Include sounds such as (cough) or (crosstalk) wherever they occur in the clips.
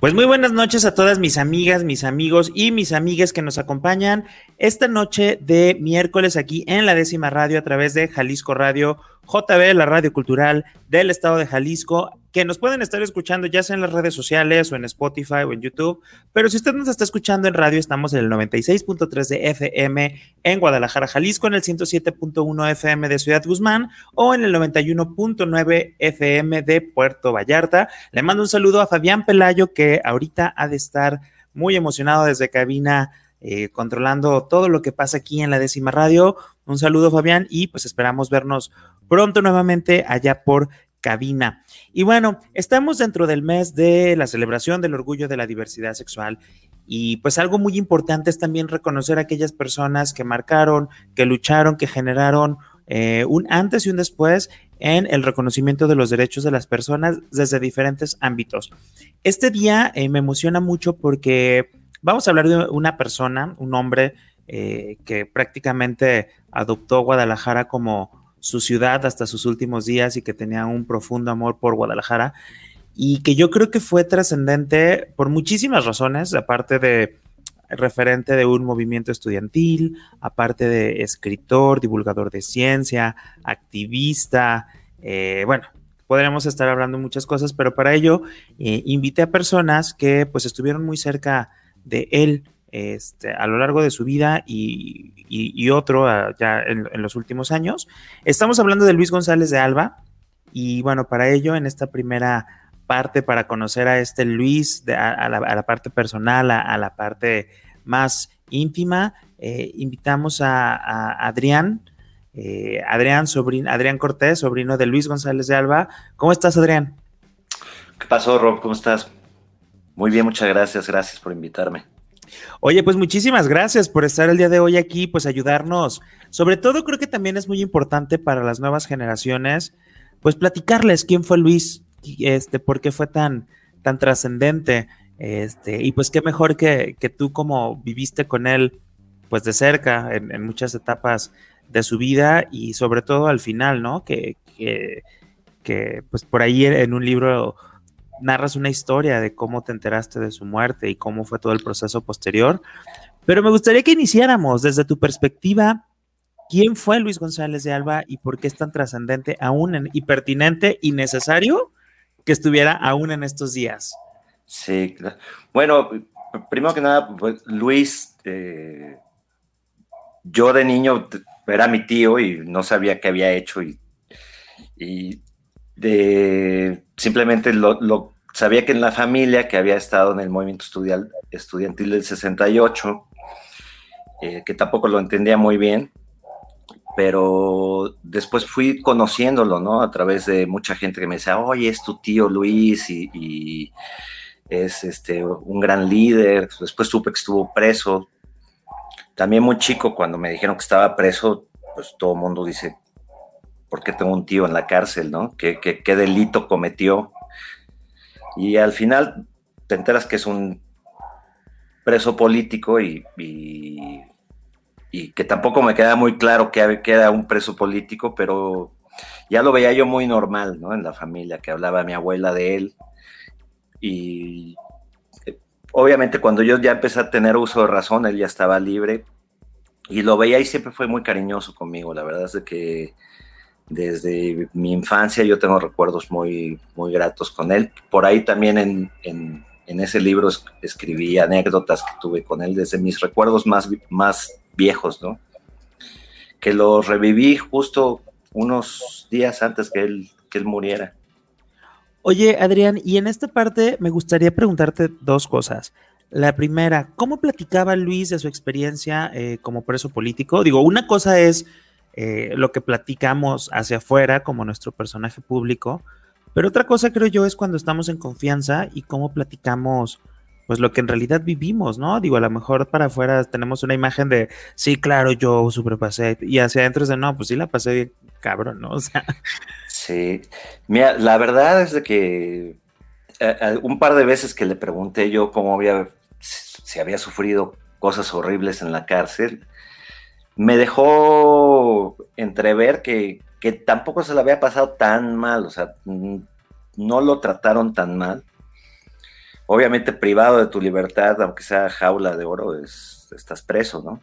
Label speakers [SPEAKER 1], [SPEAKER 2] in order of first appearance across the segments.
[SPEAKER 1] Pues muy buenas noches a todas mis amigas, mis amigos y mis amigas que nos acompañan esta noche de miércoles aquí en la décima radio a través de Jalisco Radio JB, la radio cultural del estado de Jalisco, que nos pueden estar escuchando ya sea en las redes sociales o en Spotify o en YouTube, pero si usted nos está escuchando en radio, estamos en el 96.3 de FM en Guadalajara, Jalisco, en el 107.1 FM de Ciudad Guzmán o en el 91.9 FM de Puerto Vallarta. Le mando un saludo a Fabián Pelayo, que ahorita ha de estar muy emocionado desde cabina. Eh, controlando todo lo que pasa aquí en la décima radio. Un saludo, Fabián, y pues esperamos vernos pronto nuevamente allá por cabina. Y bueno, estamos dentro del mes de la celebración del orgullo de la diversidad sexual y pues algo muy importante es también reconocer a aquellas personas que marcaron, que lucharon, que generaron eh, un antes y un después en el reconocimiento de los derechos de las personas desde diferentes ámbitos. Este día eh, me emociona mucho porque vamos a hablar de una persona, un hombre eh, que prácticamente adoptó Guadalajara como su ciudad hasta sus últimos días y que tenía un profundo amor por Guadalajara. Y que yo creo que fue trascendente por muchísimas razones, aparte de referente de un movimiento estudiantil, aparte de escritor, divulgador de ciencia, activista, eh, bueno, podríamos estar hablando muchas cosas, pero para ello eh, invité a personas que pues estuvieron muy cerca de él este, a lo largo de su vida y, otro ah, ya en, los últimos años. Estamos hablando de Luis González de Alba y bueno, para ello en esta primera parte, para conocer a este Luis, a, la, parte personal, a, la parte más íntima, eh, invitamos a, Adrián. Eh, Adrián, sobrino, Adrián Cortés, sobrino de Luis González de Alba. ¿Cómo estás, Adrián?
[SPEAKER 2] ¿Qué pasó, Rob? ¿Cómo estás? Muy bien, muchas gracias. Gracias por invitarme.
[SPEAKER 1] Oye, pues muchísimas gracias por estar el día de hoy aquí, pues ayudarnos. Sobre todo creo que también es muy importante para las nuevas generaciones, pues platicarles quién fue Luis, este, por qué fue tan, tan trascendente, este, y pues qué mejor que, que, tú como viviste con él, pues de cerca, en, muchas etapas de su vida y sobre todo al final, ¿no? Que, que, que pues por ahí en un libro narras una historia de cómo te enteraste de su muerte y cómo fue todo el proceso posterior. Pero me gustaría que iniciáramos desde tu perspectiva. ¿Quién fue Luis González de Alba y por qué es tan trascendente aún y pertinente y necesario que estuviera aún en estos días?
[SPEAKER 2] Sí, bueno, primero que nada, pues, Luis, eh, yo de niño era mi tío y no sabía qué había hecho y, y simplemente lo, sabía que en la familia que había estado en el movimiento estudiantil del 68, eh, que tampoco lo entendía muy bien, pero después fui conociéndolo, ¿no? A través de mucha gente que me decía, oye, es tu tío Luis y, es este, un gran líder. Después supe que estuvo preso. También muy chico, cuando me dijeron que estaba preso, pues todo el mundo dice, ¿por qué tengo un tío en la cárcel, no? ¿Qué, qué, delito cometió? Y al final te enteras que es un preso político y, y, que tampoco me queda muy claro que, era un preso político, pero ya lo veía yo muy normal, ¿no? En la familia, que hablaba mi abuela de él. Y eh, obviamente cuando yo ya empecé a tener uso de razón, él ya estaba libre. Y lo veía y siempre fue muy cariñoso conmigo. La verdad es de que desde mi infancia yo tengo recuerdos muy, muy gratos con él. Por ahí también en, en, ese libro escribí anécdotas que tuve con él desde mis recuerdos más, más viejos, ¿no? Que los reviví justo unos días antes que él, que él muriera.
[SPEAKER 1] Oye, Adrián, y en esta parte me gustaría preguntarte dos cosas. La primera, ¿cómo platicaba Luis de su experiencia eh, como preso político? Digo, una cosa es eh, lo que platicamos hacia afuera como nuestro personaje público, pero otra cosa creo yo es cuando estamos en confianza y cómo platicamos pues lo que en realidad vivimos, ¿no? Digo, a lo mejor para afuera tenemos una imagen de, sí, claro, yo pasé y hacia adentro es de, no, pues sí la pasé bien cabrón, ¿no? (laughs)
[SPEAKER 2] Sí. Mira, la verdad es de que eh, un par de veces que le pregunté yo cómo había, si había sufrido cosas horribles en la cárcel, me dejó entrever que, que tampoco se le había pasado tan mal, o sea, no lo trataron tan mal. Obviamente privado de tu libertad, aunque sea jaula de oro, es, estás preso, ¿no?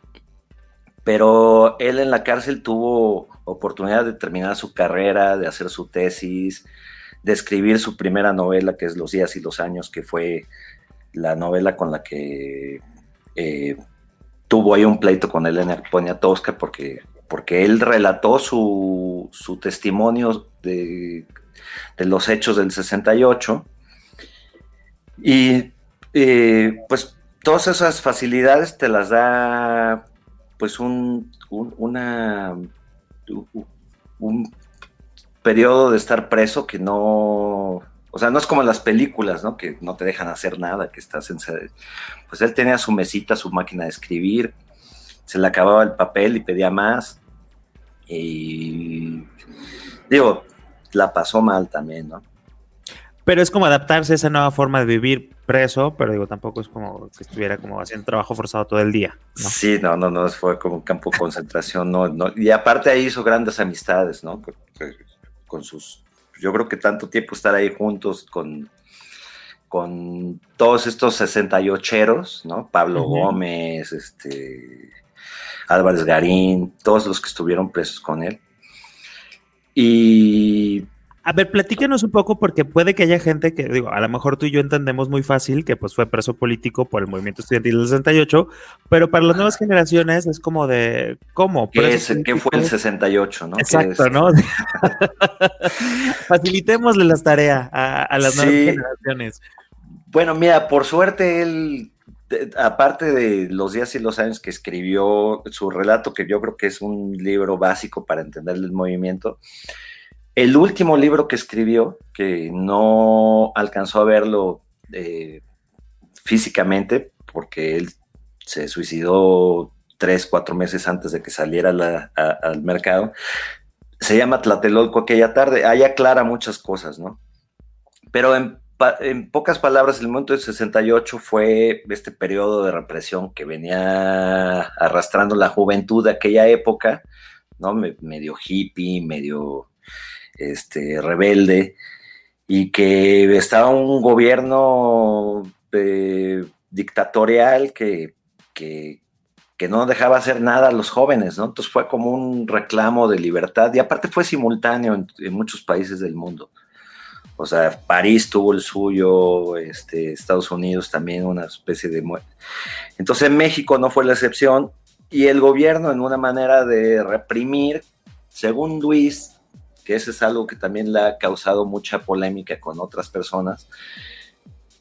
[SPEAKER 2] Pero él en la cárcel tuvo oportunidad de terminar su carrera, de hacer su tesis, de escribir su primera novela, que es Los días y los años, que fue la novela con la que eh, tuvo ahí un pleito con Elena Poniatowska, porque, porque él relató su, su testimonio de, de, los hechos del 68. Y eh, pues todas esas facilidades te las da pues un, una, un periodo de estar preso que no, o sea, no es como en las películas, ¿no? Que no te dejan hacer nada, que estás en... Pues él tenía su mesita, su máquina de escribir, se le acababa el papel y pedía más. Y digo, la pasó mal también, ¿no?
[SPEAKER 1] Pero es como adaptarse a esa nueva forma de vivir preso, pero digo, tampoco es como que estuviera como haciendo trabajo forzado todo el día.
[SPEAKER 2] Sí, no, no, no, fue como un campo de concentración, no, no. Y aparte ahí hizo grandes amistades, ¿no? Con sus, yo creo que tanto tiempo estar ahí juntos con, con todos estos 68eros, ¿no? Pablo Gómez, este, Álvarez Garín, todos los que estuvieron presos con él. Y
[SPEAKER 1] a ver, platícanos un poco porque puede que haya gente que, digo, a lo mejor tú y yo entendemos muy fácil que pues fue preso político por el movimiento estudiantil del 68, pero para las nuevas generaciones es como de, ¿cómo?
[SPEAKER 2] ¿Qué, ¿qué fue el 68, no?
[SPEAKER 1] Exacto, ¿no? (laughs) Facilitémosle las tareas a, las nuevas generaciones.
[SPEAKER 2] Bueno, mira, por suerte él aparte de los días y los años que escribió su relato, que yo creo que es un libro básico para entender el movimiento, el último libro que escribió, que no alcanzó a verlo eh, físicamente, porque él se suicidó tres, cuatro meses antes de que saliera al mercado, se llama Tlatelolco aquella tarde. Ahí aclara muchas cosas, ¿no? Pero en, pocas palabras, el momento del 68 fue este periodo de represión que venía arrastrando la juventud de aquella época, ¿no? medio hippie, medio este, rebelde, y que estaba un gobierno eh, dictatorial que, que, no dejaba hacer nada a los jóvenes, ¿no? Entonces fue como un reclamo de libertad y aparte fue simultáneo en, muchos países del mundo. O sea, París tuvo el suyo, este, Estados Unidos también una especie de muerte. Entonces México no fue la excepción y el gobierno en una manera de reprimir, según Luis, que eso es algo que también le ha causado mucha polémica con otras personas,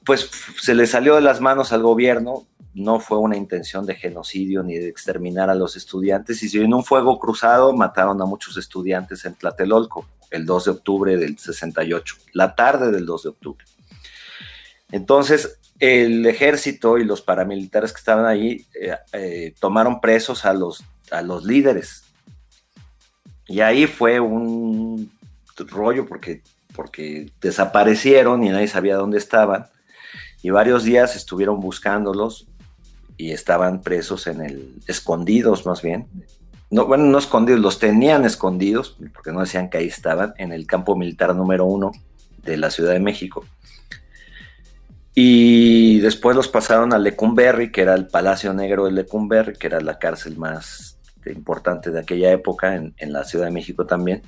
[SPEAKER 2] pues se le salió de las manos al gobierno, no fue una intención de genocidio ni de exterminar a los estudiantes, y en un fuego cruzado mataron a muchos estudiantes en Tlatelolco el 2 de octubre del 68, la tarde del 2 de octubre. Entonces, el ejército y los paramilitares que estaban ahí eh, eh, tomaron presos a los, a los líderes y ahí fue un rollo porque, porque desaparecieron y nadie sabía dónde estaban. Y varios días estuvieron buscándolos y estaban presos en el, escondidos más bien. No, bueno, no escondidos, los tenían escondidos, porque no decían que ahí estaban, en el campo militar número uno de la Ciudad de México. Y después los pasaron a Lecumberri, que era el Palacio Negro de Lecumberri, que era la cárcel más este, importante de aquella época en, la Ciudad de México también.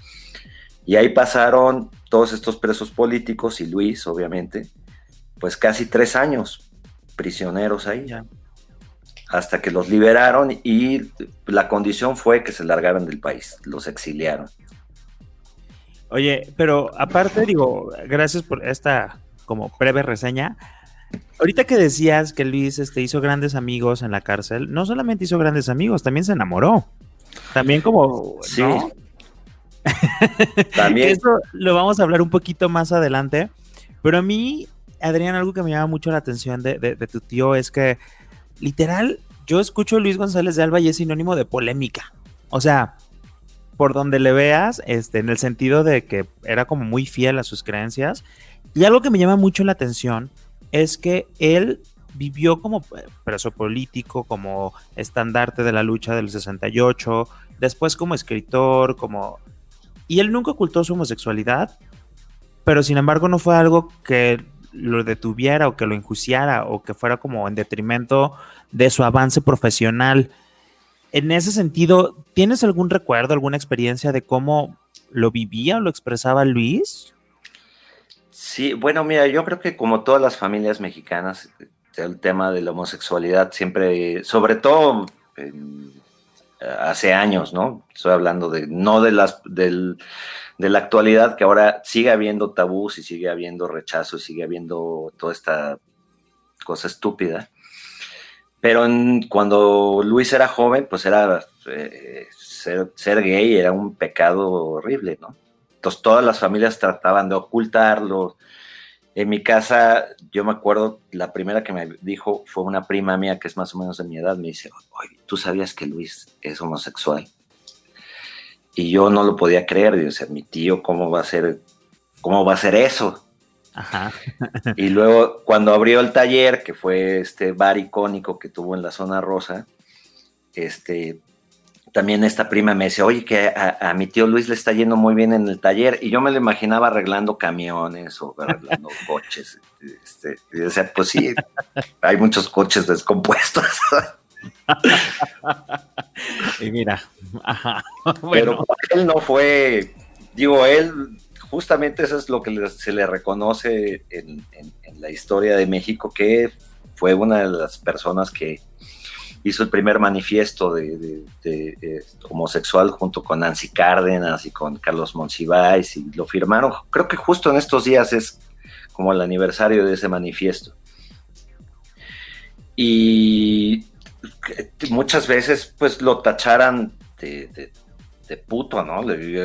[SPEAKER 2] Y ahí pasaron todos estos presos políticos y Luis, obviamente, pues casi tres años prisioneros ahí. Hasta que los liberaron y la condición fue que se largaran del país, los exiliaron.
[SPEAKER 1] Oye, pero aparte, digo, gracias por esta como breve reseña. Ahorita que decías que Luis este, hizo grandes amigos en la cárcel, no solamente hizo grandes amigos, también se enamoró. También como... Sí. también. Eso lo vamos a hablar un poquito más adelante. Pero a mí, Adrián, algo que me llama mucho la atención de, tu tío es que, literal, yo escucho a Luis González de Alba y es sinónimo de polémica. O sea, por donde le veas, este, en el sentido de que era como muy fiel a sus creencias. Y algo que me llama mucho la atención es que él vivió como preso político, como estandarte de la lucha del 68, después como escritor, como... Y él nunca ocultó su homosexualidad, pero sin embargo no fue algo que lo detuviera o que lo enjuiciara o que fuera como en detrimento de su avance profesional. En ese sentido, ¿tienes algún recuerdo, alguna experiencia de cómo lo vivía o lo expresaba Luis?
[SPEAKER 2] Sí, bueno, mira, yo creo que como todas las familias mexicanas, el tema de la homosexualidad siempre, sobre todo hace años, ¿no? Estoy hablando de, no de las, del, de la actualidad, que ahora sigue habiendo tabús y sigue habiendo rechazo y sigue habiendo toda esta cosa estúpida. Pero cuando Luis era joven, pues era eh, ser, gay era un pecado horrible, ¿no? Entonces todas las familias trataban de ocultarlo, en mi casa, yo me acuerdo, la primera que me dijo fue una prima mía que es más o menos de mi edad, me dice, oye, ¿tú sabías que Luis es homosexual? Y yo no lo podía creer, decía, mi tío, ¿cómo va a ser, cómo va a ser eso? Ajá. y luego, cuando abrió el taller, que fue este bar icónico que tuvo en la zona rosa, este, también esta prima me dice, oye, que a, mi tío Luis le está yendo muy bien en el taller, y yo me lo imaginaba arreglando camiones o arreglando (laughs) coches. Este, y decía, pues sí, hay muchos coches descompuestos. (laughs)
[SPEAKER 1] y mira,
[SPEAKER 2] pero él no fue, digo, él, justamente eso es lo que se le reconoce en la historia de México, que fue una de las personas que hizo el primer manifiesto de, homosexual junto con Nancy Cárdenas y con Carlos Monsiváis y lo firmaron. Creo que justo en estos días es como el aniversario de ese manifiesto. Y muchas veces pues lo tacharan de, puto, ¿no?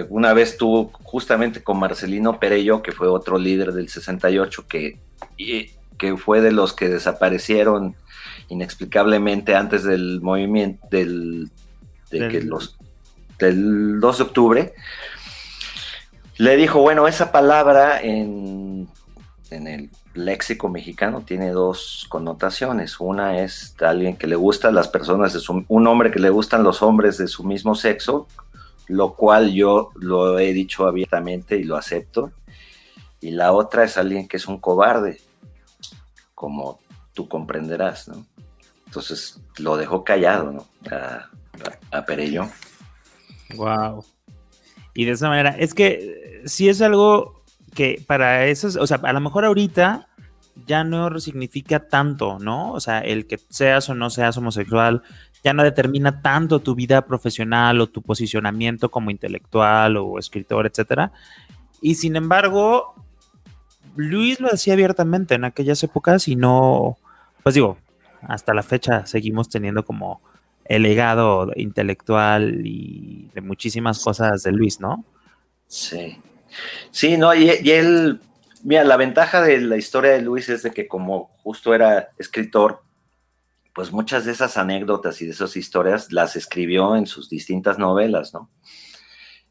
[SPEAKER 2] Una vez tuvo justamente con Marcelino Perello, que fue otro líder del 68, que, que fue de los que desaparecieron inexplicablemente antes del movimiento del, del, los, del 2 de octubre, le dijo, bueno, esa palabra en, en el léxico mexicano tiene dos connotaciones. Una es alguien que le gustan las personas, de su, un hombre que le gustan los hombres de su mismo sexo, lo cual yo lo he dicho abiertamente y lo acepto. Y la otra es alguien que es un cobarde, como tú comprenderás, ¿no? Entonces lo dejó callado, ¿no? A, Perello.
[SPEAKER 1] Wow. Y de esa manera, es que si es algo que para eso, o sea, a lo mejor ahorita ya no significa tanto, ¿no? O sea, el que seas o no seas homosexual ya no determina tanto tu vida profesional o tu posicionamiento como intelectual o escritor, etcétera. Y sin embargo, Luis lo decía abiertamente en aquellas épocas y no, pues digo, hasta la fecha seguimos teniendo como el legado intelectual y de muchísimas cosas de Luis, ¿no?
[SPEAKER 2] Sí. Sí, no, y, él, mira, la ventaja de la historia de Luis es de que como justo era escritor, pues muchas de esas anécdotas y de esas historias las escribió en sus distintas novelas, ¿no?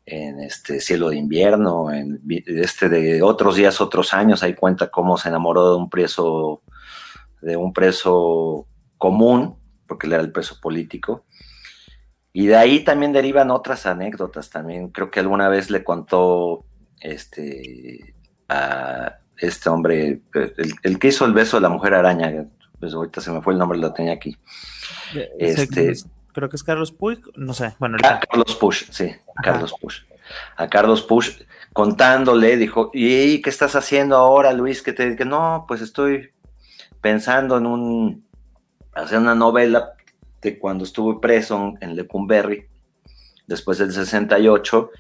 [SPEAKER 2] En este Cielo de Invierno, en este de Otros días, otros años, ahí cuenta cómo se enamoró de un preso de un preso común, porque él era el preso político. Y de ahí también derivan otras anécdotas también. Creo que alguna vez le contó este, a este hombre, el, que hizo el beso de la mujer araña, pues ahorita se me fue el nombre, lo tenía aquí.
[SPEAKER 1] Este, creo que es Carlos Puig, no sé. Bueno,
[SPEAKER 2] Carlos Push, sí, Carlos Push. A Carlos Push contándole, dijo, ¿y qué estás haciendo ahora, Luis? Que te que no, pues estoy pensando en un, hacer una novela de cuando estuve preso en Lecumberri, después del 68,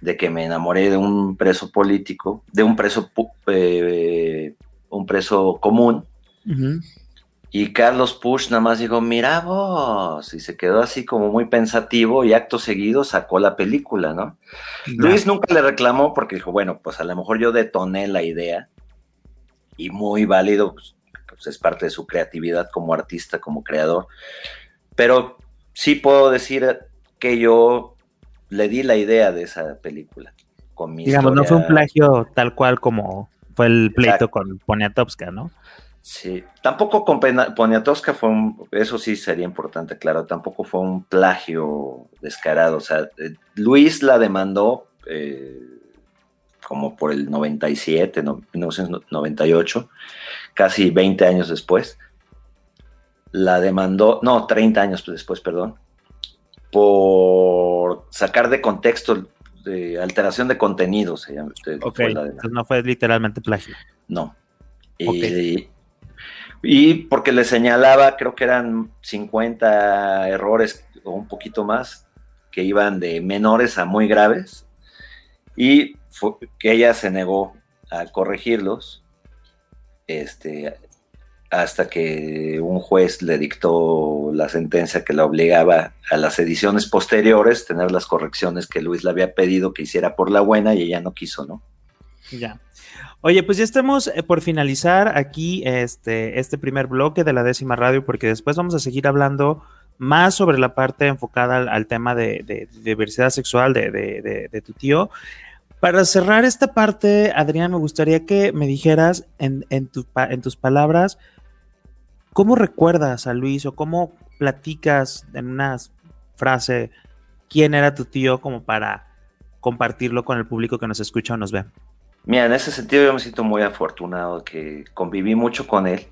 [SPEAKER 2] de que me enamoré de un preso político, de un preso, eh, un preso común. Y Carlos Push nada más dijo, mira vos, y se quedó así como muy pensativo y acto seguido sacó la película, ¿no? Luis nunca le reclamó porque dijo, bueno, pues a lo mejor yo detoné la idea y muy válido, pues, pues, es parte de su creatividad como artista, como creador. Pero sí puedo decir que yo le di la idea de esa película. Con
[SPEAKER 1] Digamos, no fue un plagio tal cual como fue el pleito con Poniatowska, ¿no?
[SPEAKER 2] Sí, tampoco con Poniatowska fue un, eso sí sería importante, claro, tampoco fue un plagio descarado, o sea, eh, Luis la demandó eh, como por el 97, 1998, casi 20 años después, la demandó, no, 30 años después, perdón, por sacar de contexto, de alteración de contenido, se llama.
[SPEAKER 1] Ok, entonces no fue literalmente plagio.
[SPEAKER 2] No. Y, y porque le señalaba, creo que eran 50 errores o un poquito más, que iban de menores a muy graves, y que ella se negó a corregirlos, este, hasta que un juez le dictó la sentencia que la obligaba a las ediciones posteriores tener las correcciones que Luis le había pedido que hiciera por la buena y ella no quiso, ¿no?
[SPEAKER 1] Ya. Oye, pues ya estamos eh, por finalizar aquí este, este primer bloque de la décima radio, porque después vamos a seguir hablando más sobre la parte enfocada al, tema de, diversidad sexual de, tu tío. Para cerrar esta parte, Adrián, me gustaría que me dijeras en, tus palabras, ¿cómo recuerdas a Luis o cómo platicas en una frase quién era tu tío como para compartirlo con el público que nos escucha o nos ve?
[SPEAKER 2] Mira, en ese sentido yo me siento muy afortunado que conviví mucho con él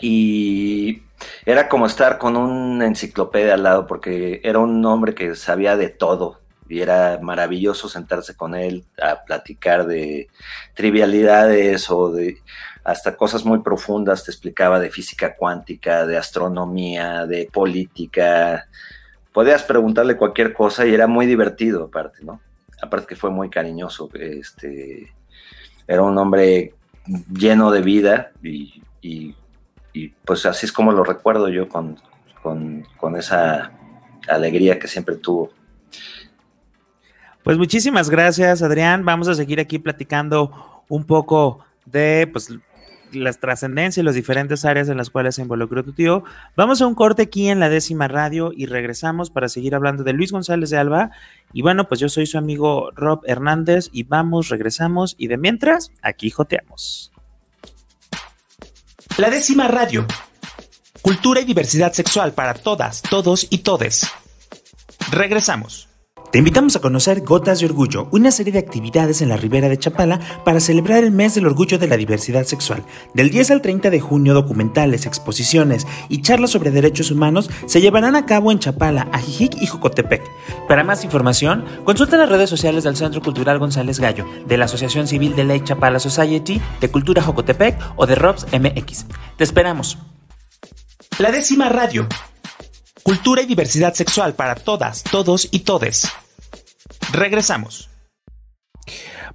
[SPEAKER 2] y era como estar con una enciclopedia al lado porque era un hombre que sabía de todo y era maravilloso sentarse con él a platicar de trivialidades o de hasta cosas muy profundas, te explicaba de física cuántica, de astronomía, de política. Podías preguntarle cualquier cosa y era muy divertido aparte, ¿no? Aparte que fue muy cariñoso, este era un hombre lleno de vida y, pues así es como lo recuerdo yo con, esa alegría que siempre tuvo.
[SPEAKER 1] Pues muchísimas gracias, Adrián. Vamos a seguir aquí platicando un poco de pues, las trascendencias y las diferentes áreas en las cuales se involucró tu tío. Vamos a un corte aquí en la décima radio y regresamos para seguir hablando de Luis González de Alba. Y bueno, pues yo soy su amigo Rob Hernández y vamos, regresamos y de mientras, aquí joteamos.
[SPEAKER 3] La décima radio. Cultura y diversidad sexual para todas, todos y todes. Regresamos. Te invitamos a conocer Gotas de Orgullo, una serie de actividades en la Ribera de Chapala para celebrar el mes del orgullo de la diversidad sexual. Del 10 al 30 de junio, documentales, exposiciones y charlas sobre derechos humanos se llevarán a cabo en Chapala, Ajijic y Jocotepec. Para más información, consulta las redes sociales del Centro Cultural González Gallo, de la Asociación Civil de Lake Chapala Society, de Cultura Jocotepec o de ROBS MX. Te esperamos. La décima radio. Cultura y diversidad sexual para todas, todos y todes. Regresamos.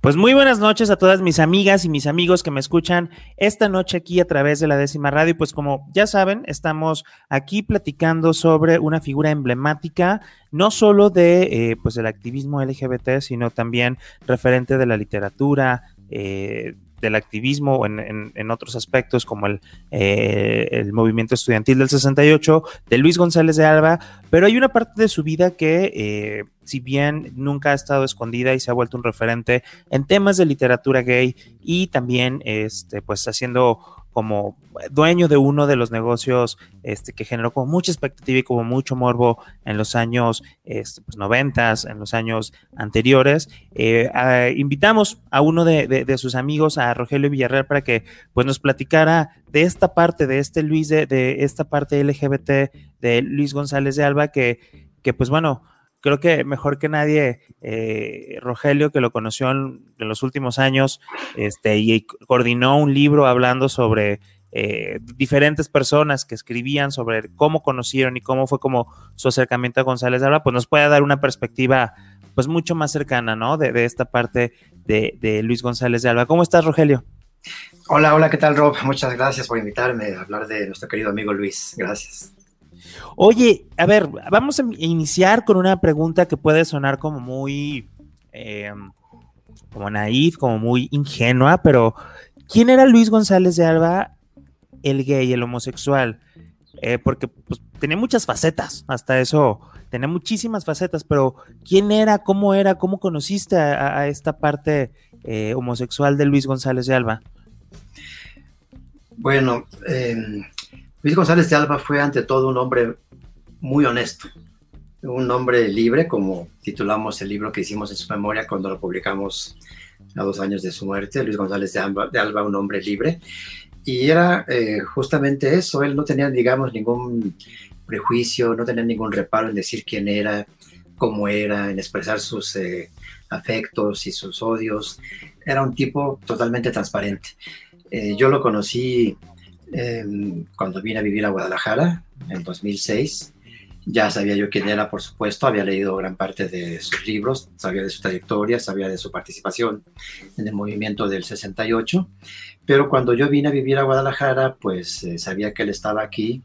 [SPEAKER 1] Pues muy buenas noches a todas mis amigas y mis amigos que me escuchan esta noche aquí a través de la décima radio. Pues como ya saben, estamos aquí platicando sobre una figura emblemática, no solo de eh, pues el activismo LGBT, sino también referente de la literatura, eh, del activismo en, en, otros aspectos como el, eh, movimiento estudiantil del 68, de Luis González de Alba, pero hay una parte de su vida que, eh, si bien nunca ha estado escondida y se ha vuelto un referente en temas de literatura gay y también este, pues haciendo como dueño de uno de los negocios este, que generó como mucha expectativa y como mucho morbo en los años este, pues, 90, en los años anteriores. Eh, invitamos a uno de, sus amigos, a Rogelio Villarreal, para que pues, nos platicara de esta parte, de este Luis, de, esta parte LGBT de Luis González de Alba, que, que pues bueno, creo que mejor que nadie, eh, Rogelio, que lo conoció en, los últimos años, este, y coordinó un libro hablando sobre eh, diferentes personas que escribían sobre cómo conocieron y cómo fue como su acercamiento a González de Alba, pues nos puede dar una perspectiva pues mucho más cercana, ¿no? De, esta parte de, de, Luis González de Alba. ¿Cómo estás, Rogelio?
[SPEAKER 4] Hola, hola, ¿qué tal, Rob? Muchas gracias por invitarme a hablar de nuestro querido amigo Luis. Gracias.
[SPEAKER 1] Oye, a ver, vamos a iniciar con una pregunta que puede sonar como muy, eh, como naif, como muy ingenua, pero ¿quién era Luis González de Alba, el gay, el homosexual? eh, porque pues, tenía muchas facetas, hasta eso, tenía muchísimas facetas, pero ¿quién era? ¿Cómo era? ¿Cómo conociste a, esta parte eh, homosexual de Luis González de Alba?
[SPEAKER 4] Bueno, em, Luis González de Alba fue ante todo un hombre muy honesto, un hombre libre, como titulamos el libro que hicimos en su memoria cuando lo publicamos a dos años de su muerte, Luis González de Alba, un hombre libre. Y era eh, justamente eso, él no tenía, digamos, ningún prejuicio, no tenía ningún reparo en decir quién era, cómo era, en expresar sus eh, afectos y sus odios. Era un tipo totalmente transparente. Eh, yo lo conocí em, cuando vine a vivir a Guadalajara en 2006 ya sabía yo quién era, por supuesto, había leído gran parte de sus libros, sabía de su trayectoria, sabía de su participación en el movimiento del 68, pero cuando yo vine a vivir a Guadalajara, pues eh, sabía que él estaba aquí,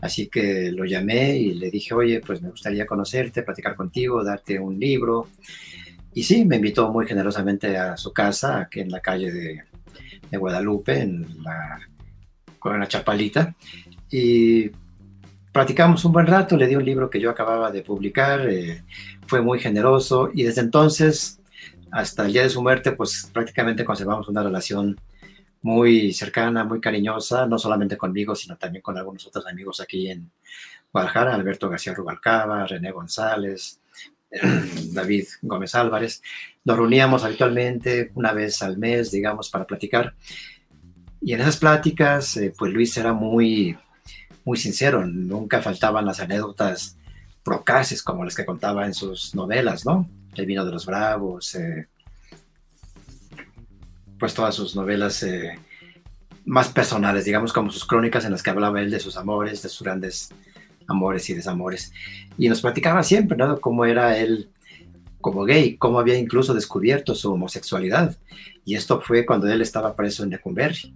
[SPEAKER 4] así que lo llamé y le dije, oye, pues me gustaría conocerte, platicar contigo, darte un libro. Y sí, me invitó muy generosamente a su casa, aquí en la calle de, de Guadalupe, en la, con la Chapalita. Y platicamos un buen rato, le di un libro que yo acababa de publicar, eh, fue muy generoso y desde entonces hasta el día de su muerte, pues prácticamente conservamos una relación muy cercana, muy cariñosa, no solamente conmigo, sino también con algunos otros amigos aquí en Guadalajara, Alberto García Rubalcaba, René González, (clears throat) David Gómez Álvarez. Nos reuníamos habitualmente una vez al mes, digamos, para platicar. Y en esas pláticas, eh, pues Luis era muy muy sincero, nunca faltaban las anécdotas procaces como las que contaba en sus novelas, ¿no? El vino de los bravos, eh, pues todas sus novelas eh, más personales, digamos como sus crónicas en las que hablaba él de sus amores, de sus grandes amores y desamores. Y nos platicaba siempre, ¿no? Cómo era él como gay, cómo había incluso descubierto su homosexualidad. Y esto fue cuando él estaba preso en Lecumberri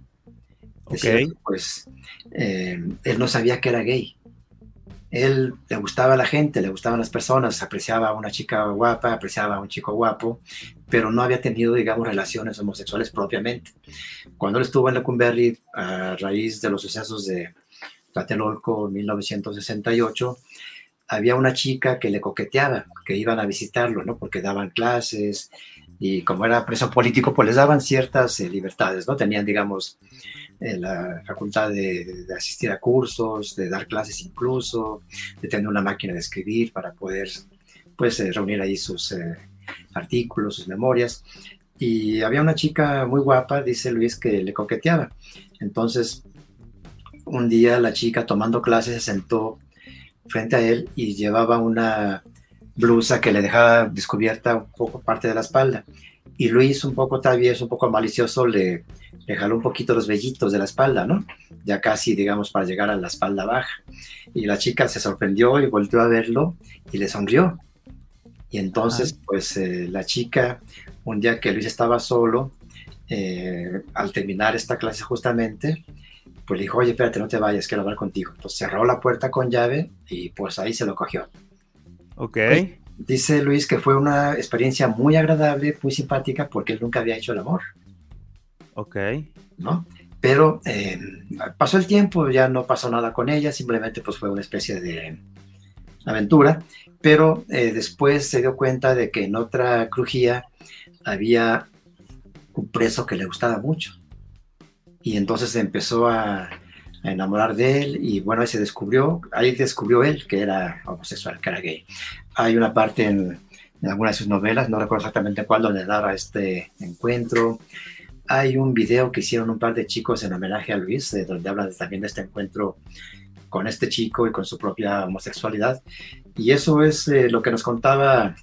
[SPEAKER 4] pues eh, él no sabía que era gay. Él le gustaba a la gente, le gustaban las personas, apreciaba a una chica guapa, apreciaba a un chico guapo, pero no había tenido, digamos, relaciones homosexuales propiamente. Cuando él estuvo en Lecumberri, a raíz de los sucesos de Tlatelolco en 1968, había una chica que le coqueteaba, que iban a visitarlo, ¿no? Porque daban clases y como era preso político, pues les daban ciertas eh, libertades, ¿no? Tenían, digamos, la facultad de, asistir a cursos, de dar clases incluso, de tener una máquina de escribir para poder pues eh, reunir ahí sus eh, artículos, sus memorias. Y había una chica muy guapa, dice Luis, que le coqueteaba. Entonces, un día la chica tomando clases se sentó frente a él y llevaba una blusa que le dejaba descubierta un poco parte de la espalda. Y Luis, un poco travieso, un poco malicioso, le, le jaló un poquito los vellitos de la espalda, ¿no? Ya casi, digamos, para llegar a la espalda baja. Y la chica se sorprendió y volvió a verlo y le sonrió. Y entonces, pues eh, la chica, un día que Luis estaba solo, eh, al terminar esta clase justamente, pues le dijo, oye, espérate, no te vayas, quiero hablar contigo. Entonces cerró la puerta con llave y pues ahí se lo cogió.
[SPEAKER 1] Ok.
[SPEAKER 4] Dice Luis que fue una experiencia muy agradable, muy simpática, porque él nunca había hecho el amor.
[SPEAKER 1] Ok.
[SPEAKER 4] ¿No? Pero eh, pasó el tiempo, ya no pasó nada con ella, simplemente pues fue una especie de aventura, pero eh, después se dio cuenta de que en otra crujía había un preso que le gustaba mucho. Y entonces empezó a, enamorar de él y bueno, ahí se descubrió, ahí descubrió él que era homosexual, que era gay. Hay una parte en, en alguna de sus novelas, no recuerdo exactamente cuál, donde narra este encuentro hay un video que hicieron un par de chicos en homenaje a Luis, donde habla también de este encuentro con este chico y con su propia homosexualidad. Y eso es eh, lo que nos contaba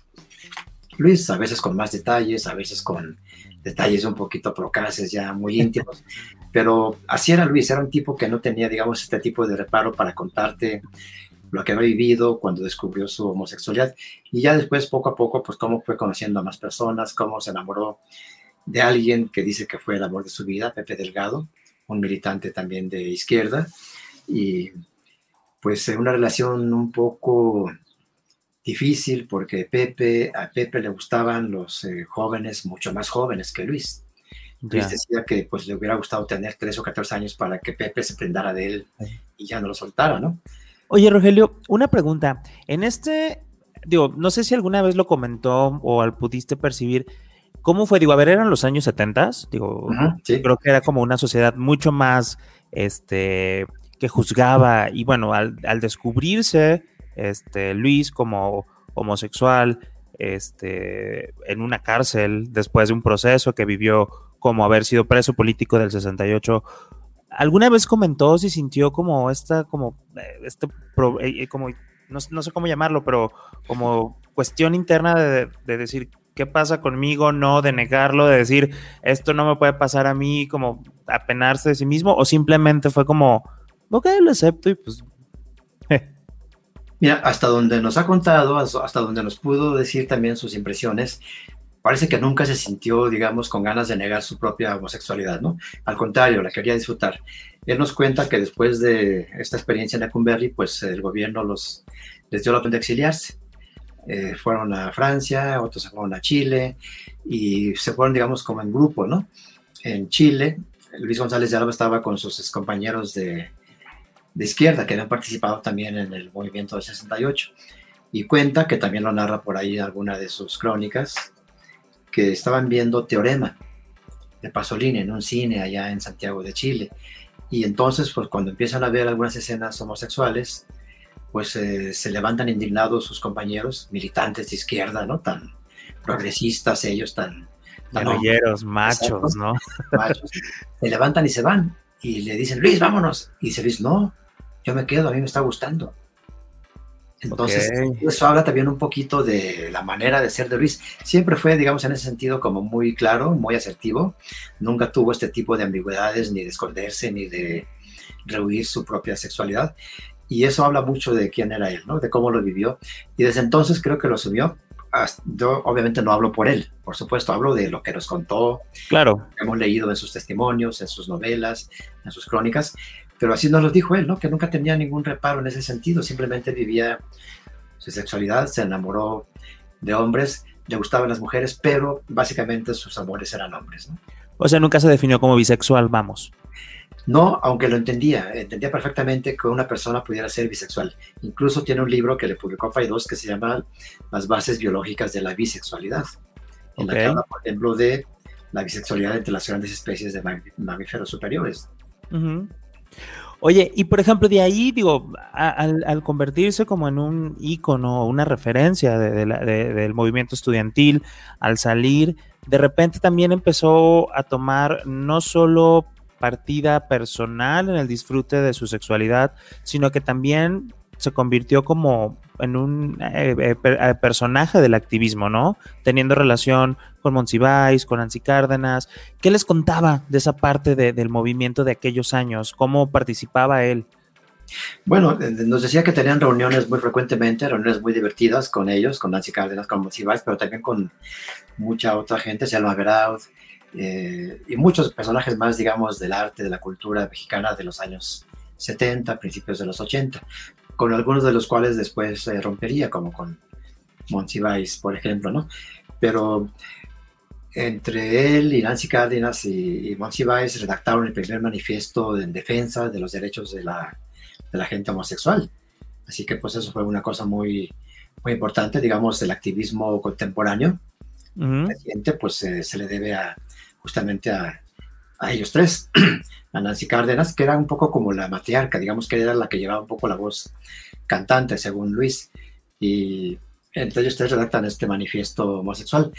[SPEAKER 4] Luis, a veces con más detalles, a veces con detalles un poquito procaces, ya muy íntimos. (laughs) Pero así era Luis, era un tipo que no tenía, digamos, este tipo de reparo para contarte lo que había vivido cuando descubrió su homosexualidad. Y ya después, poco a poco, pues cómo fue conociendo a más personas, cómo se enamoró de alguien que dice que fue el amor de su vida, Pepe Delgado, un militante también de izquierda, y pues una relación un poco difícil porque Pepe, a Pepe le gustaban los eh, jóvenes mucho más jóvenes que Luis. Luis decía que pues le hubiera gustado tener 13 o 14 años para que Pepe se prendara de él y ya no lo soltara, ¿no?
[SPEAKER 1] Oye, Rogelio, una pregunta. En este, digo, no sé si alguna vez lo comentó o al pudiste percibir, ¿cómo fue? Digo, a ver, eran los años 70, digo, creo que era como una sociedad mucho más, este, que juzgaba y bueno, al, al descubrirse, este, Luis como homosexual, este, en una cárcel después de un proceso que vivió como haber sido preso político del 68. ¿Alguna vez comentó si sintió como esta, como, eh, este, eh, eh, como, no, sé cómo llamarlo, pero como cuestión interna de, decir, ¿qué pasa conmigo? No, de negarlo, de decir, esto no me puede pasar a mí, como apenarse de sí mismo, o simplemente fue como, ok, lo acepto y pues (laughs)
[SPEAKER 4] Mira, hasta donde nos ha contado, hasta donde nos pudo decir también sus impresiones, parece que nunca se sintió, digamos, con ganas de negar su propia homosexualidad, ¿no? Al contrario, la quería disfrutar. Él nos cuenta que después de esta experiencia en Acumberry, pues el gobierno los, les dio la opción de exiliarse. Eh, fueron a Francia, otros se fueron a Chile y se fueron, digamos, como en grupo, ¿no? En Chile, Luis González de Alba estaba con sus compañeros de, de izquierda que habían participado también en el movimiento del 68. Y cuenta, que también lo narra por ahí en alguna de sus crónicas, que estaban viendo Teorema de Pasolini en un cine allá en Santiago de Chile. Y entonces, pues cuando empiezan a ver algunas escenas homosexuales, pues eh, se levantan indignados sus compañeros, militantes de izquierda, ¿no? Tan progresistas ellos, tan...
[SPEAKER 1] tan machos, ¿no?
[SPEAKER 4] Machos. Se levantan y se van. Y le dicen, Luis, vámonos. Y dice Luis, no, yo me quedo, a mí me está gustando. Entonces, eso habla también un poquito de la manera de ser de Luis. Siempre fue, digamos, en ese sentido como muy claro, muy asertivo. Nunca tuvo este tipo de ambigüedades, ni de esconderse, ni de rehuir su propia sexualidad. Y eso habla mucho de quién era él, ¿no? De cómo lo vivió. Y desde entonces creo que lo subió. Yo obviamente no hablo por él, por supuesto, hablo de lo que nos contó.
[SPEAKER 1] Claro.
[SPEAKER 4] hemos leído en sus testimonios, en sus novelas, en sus crónicas. Pero así nos lo dijo él, ¿no? Que nunca tenía ningún reparo en ese sentido, simplemente vivía su sexualidad, se enamoró de hombres, le gustaban las mujeres, pero básicamente sus amores eran hombres, ¿no?
[SPEAKER 1] O sea, nunca se definió como bisexual, vamos.
[SPEAKER 4] No, aunque lo entendía, entendía perfectamente que una persona pudiera ser bisexual. Incluso tiene un libro que le publicó Paidós que se llama Las bases biológicas de la bisexualidad, en la que habla, por ejemplo, de la bisexualidad entre las grandes especies de mamíferos superiores.
[SPEAKER 1] Oye, y por ejemplo, de ahí, digo, al, convertirse como en un ícono, una referencia del movimiento estudiantil, al salir, de repente también empezó a tomar no solo partida personal en el disfrute de su sexualidad, sino que también se convirtió como en un eh, eh, eh, personaje del activismo, ¿no? Teniendo relación con Monsiváis, con Nancy Cárdenas. ¿Qué les contaba de esa parte del movimiento de aquellos años? ¿Cómo participaba él?
[SPEAKER 4] Bueno, nos decía que tenían reuniones muy frecuentemente, reuniones muy divertidas con ellos, con Nancy Cárdenas, con Monsiváis, pero también con mucha otra gente, Selma Veraud, y muchos personajes más, digamos, del arte, de la cultura mexicana de los años 70, principios de los 80 con algunos de los cuales después se rompería, como con Monsiváis, por ejemplo, ¿no? Pero entre él y Nancy Cárdenas y, y Monsiváis redactaron el primer manifiesto en defensa de los derechos de la, de la gente homosexual. Así que pues eso fue una cosa muy, muy importante, digamos, el activismo contemporáneo reciente, pues se le debe a, justamente a, a ellos tres, (clears throat) a Nancy Cárdenas, que era un poco como la matriarca, digamos que era la que llevaba un poco la voz cantante, según Luis, y entre ellos tres redactan este manifiesto homosexual.